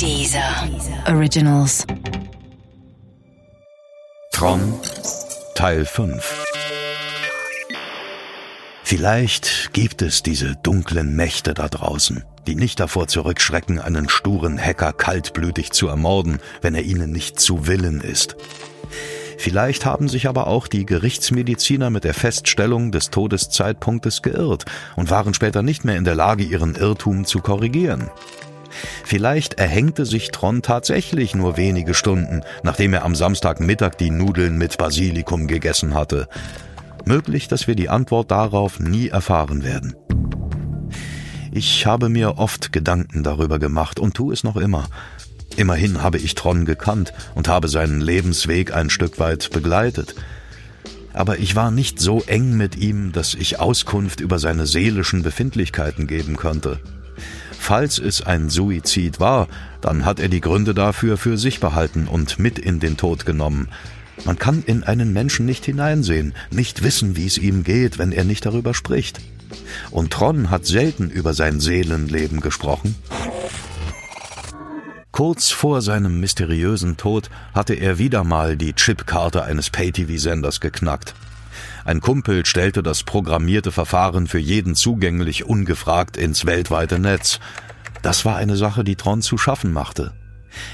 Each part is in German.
Dieser Originals. Tron Teil 5 Vielleicht gibt es diese dunklen Mächte da draußen, die nicht davor zurückschrecken, einen sturen Hacker kaltblütig zu ermorden, wenn er ihnen nicht zu Willen ist. Vielleicht haben sich aber auch die Gerichtsmediziner mit der Feststellung des Todeszeitpunktes geirrt und waren später nicht mehr in der Lage, ihren Irrtum zu korrigieren. Vielleicht erhängte sich Tron tatsächlich nur wenige Stunden, nachdem er am Samstagmittag die Nudeln mit Basilikum gegessen hatte. Möglich, dass wir die Antwort darauf nie erfahren werden. Ich habe mir oft Gedanken darüber gemacht und tu es noch immer. Immerhin habe ich Tron gekannt und habe seinen Lebensweg ein Stück weit begleitet. Aber ich war nicht so eng mit ihm, dass ich Auskunft über seine seelischen Befindlichkeiten geben könnte. Falls es ein Suizid war, dann hat er die Gründe dafür für sich behalten und mit in den Tod genommen. Man kann in einen Menschen nicht hineinsehen, nicht wissen, wie es ihm geht, wenn er nicht darüber spricht. Und Tron hat selten über sein Seelenleben gesprochen. Kurz vor seinem mysteriösen Tod hatte er wieder mal die Chipkarte eines Pay-TV-Senders geknackt. Ein Kumpel stellte das programmierte Verfahren für jeden zugänglich ungefragt ins weltweite Netz. Das war eine Sache, die Tron zu schaffen machte.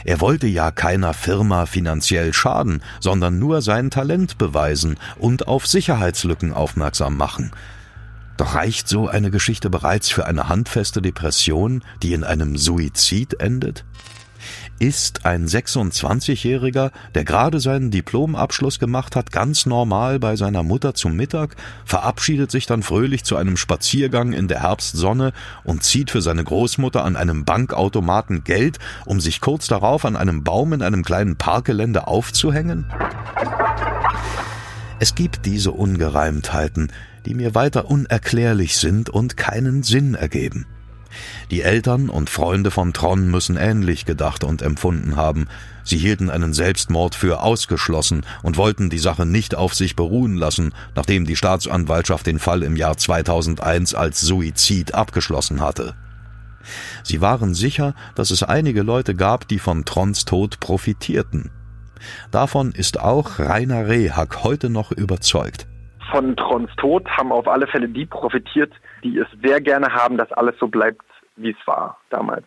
Er wollte ja keiner Firma finanziell schaden, sondern nur sein Talent beweisen und auf Sicherheitslücken aufmerksam machen. Doch reicht so eine Geschichte bereits für eine handfeste Depression, die in einem Suizid endet? Ist ein 26-Jähriger, der gerade seinen Diplomabschluss gemacht hat, ganz normal bei seiner Mutter zum Mittag, verabschiedet sich dann fröhlich zu einem Spaziergang in der Herbstsonne und zieht für seine Großmutter an einem Bankautomaten Geld, um sich kurz darauf an einem Baum in einem kleinen Parkgelände aufzuhängen? Es gibt diese Ungereimtheiten, die mir weiter unerklärlich sind und keinen Sinn ergeben. Die Eltern und Freunde von Tron müssen ähnlich gedacht und empfunden haben. Sie hielten einen Selbstmord für ausgeschlossen und wollten die Sache nicht auf sich beruhen lassen, nachdem die Staatsanwaltschaft den Fall im Jahr 2001 als Suizid abgeschlossen hatte. Sie waren sicher, dass es einige Leute gab, die von Trons Tod profitierten. Davon ist auch Rainer Rehhack heute noch überzeugt von Trons Tod haben auf alle Fälle die profitiert, die es sehr gerne haben, dass alles so bleibt, wie es war damals.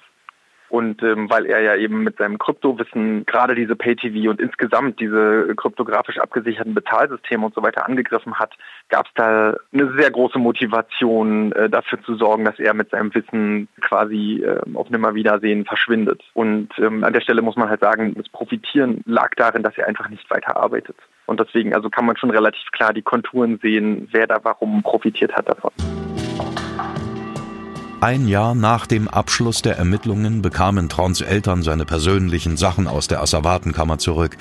Und ähm, weil er ja eben mit seinem Kryptowissen gerade diese Pay-TV und insgesamt diese kryptografisch abgesicherten Bezahlsysteme und so weiter angegriffen hat, gab es da eine sehr große Motivation, äh, dafür zu sorgen, dass er mit seinem Wissen quasi äh, auf Nimmerwiedersehen verschwindet. Und ähm, an der Stelle muss man halt sagen, das Profitieren lag darin, dass er einfach nicht weiter arbeitet. Und deswegen also kann man schon relativ klar die Konturen sehen, wer da warum profitiert hat davon. Ein Jahr nach dem Abschluss der Ermittlungen bekamen Trons Eltern seine persönlichen Sachen aus der Asservatenkammer zurück.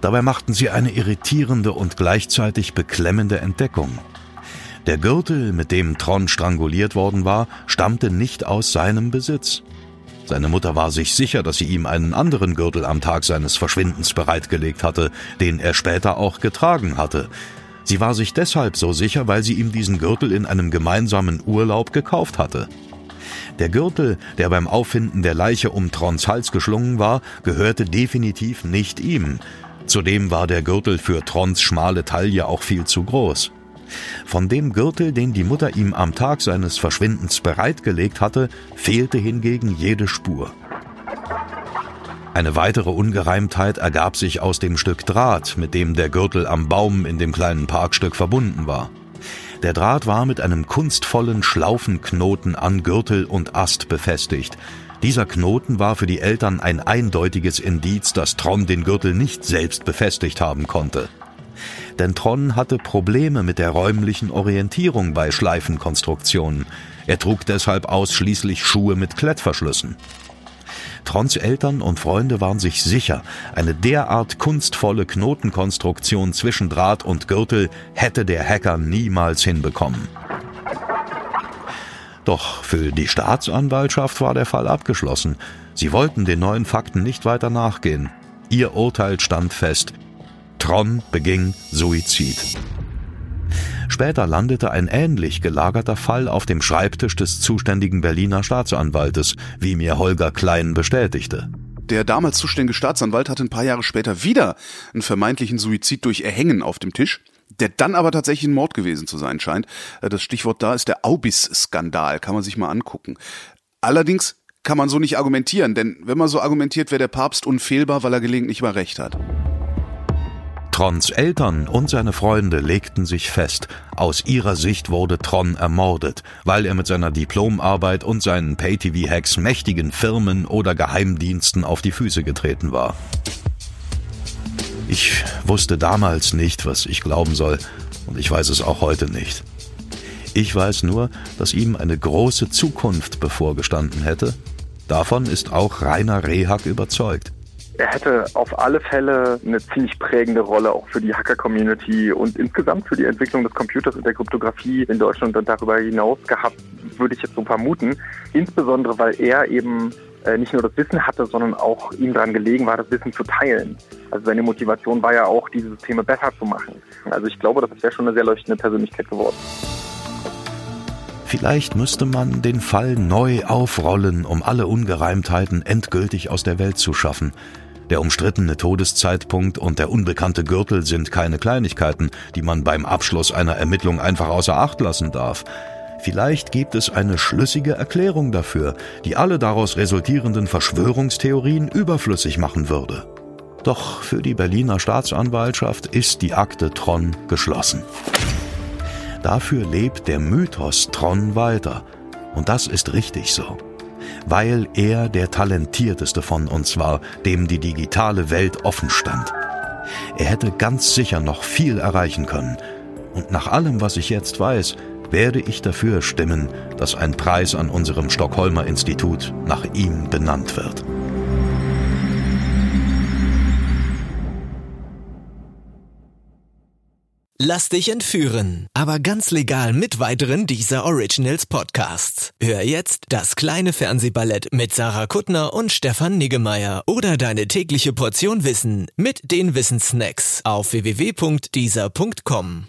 Dabei machten sie eine irritierende und gleichzeitig beklemmende Entdeckung. Der Gürtel, mit dem Tron stranguliert worden war, stammte nicht aus seinem Besitz. Seine Mutter war sich sicher, dass sie ihm einen anderen Gürtel am Tag seines Verschwindens bereitgelegt hatte, den er später auch getragen hatte. Sie war sich deshalb so sicher, weil sie ihm diesen Gürtel in einem gemeinsamen Urlaub gekauft hatte. Der Gürtel, der beim Auffinden der Leiche um Trons Hals geschlungen war, gehörte definitiv nicht ihm. Zudem war der Gürtel für Trons schmale Taille auch viel zu groß. Von dem Gürtel, den die Mutter ihm am Tag seines Verschwindens bereitgelegt hatte, fehlte hingegen jede Spur. Eine weitere Ungereimtheit ergab sich aus dem Stück Draht, mit dem der Gürtel am Baum in dem kleinen Parkstück verbunden war. Der Draht war mit einem kunstvollen Schlaufenknoten an Gürtel und Ast befestigt. Dieser Knoten war für die Eltern ein eindeutiges Indiz, dass Tron den Gürtel nicht selbst befestigt haben konnte denn Tron hatte Probleme mit der räumlichen Orientierung bei Schleifenkonstruktionen. Er trug deshalb ausschließlich Schuhe mit Klettverschlüssen. Trons Eltern und Freunde waren sich sicher, eine derart kunstvolle Knotenkonstruktion zwischen Draht und Gürtel hätte der Hacker niemals hinbekommen. Doch für die Staatsanwaltschaft war der Fall abgeschlossen. Sie wollten den neuen Fakten nicht weiter nachgehen. Ihr Urteil stand fest. Tron beging Suizid. Später landete ein ähnlich gelagerter Fall auf dem Schreibtisch des zuständigen Berliner Staatsanwaltes, wie mir Holger Klein bestätigte. Der damals zuständige Staatsanwalt hatte ein paar Jahre später wieder einen vermeintlichen Suizid durch Erhängen auf dem Tisch der dann aber tatsächlich ein Mord gewesen zu sein scheint. Äh, das Stichwort da ist der Aubis-Skandal, kann man sich mal angucken. Allerdings kann man so nicht argumentieren, denn wenn man so argumentiert, wäre der Papst unfehlbar, weil er gelegentlich mal recht hat. Trons Eltern und seine Freunde legten sich fest, aus ihrer Sicht wurde Tron ermordet, weil er mit seiner Diplomarbeit und seinen Pay-TV-Hacks mächtigen Firmen oder Geheimdiensten auf die Füße getreten war. Ich wusste damals nicht, was ich glauben soll, und ich weiß es auch heute nicht. Ich weiß nur, dass ihm eine große Zukunft bevorgestanden hätte. Davon ist auch Rainer Rehhack überzeugt. Er hätte auf alle Fälle eine ziemlich prägende Rolle auch für die Hacker-Community und insgesamt für die Entwicklung des Computers und der Kryptographie in Deutschland und darüber hinaus gehabt, würde ich jetzt so vermuten. Insbesondere, weil er eben äh, nicht nur das Wissen hatte, sondern auch ihm daran gelegen war, das Wissen zu teilen. Also seine Motivation war ja auch, diese Systeme besser zu machen. Also ich glaube, das wäre schon eine sehr leuchtende Persönlichkeit geworden. Vielleicht müsste man den Fall neu aufrollen, um alle Ungereimtheiten endgültig aus der Welt zu schaffen. Der umstrittene Todeszeitpunkt und der unbekannte Gürtel sind keine Kleinigkeiten, die man beim Abschluss einer Ermittlung einfach außer Acht lassen darf. Vielleicht gibt es eine schlüssige Erklärung dafür, die alle daraus resultierenden Verschwörungstheorien überflüssig machen würde. Doch für die Berliner Staatsanwaltschaft ist die Akte Tron geschlossen. Dafür lebt der Mythos Tron weiter. Und das ist richtig so weil er der talentierteste von uns war, dem die digitale Welt offen stand. Er hätte ganz sicher noch viel erreichen können. Und nach allem, was ich jetzt weiß, werde ich dafür stimmen, dass ein Preis an unserem Stockholmer Institut nach ihm benannt wird. Lass dich entführen, aber ganz legal mit weiteren dieser Originals Podcasts. Hör jetzt das kleine Fernsehballett mit Sarah Kuttner und Stefan Niggemeier oder deine tägliche Portion Wissen mit den Wissenssnacks auf www.dieser.com.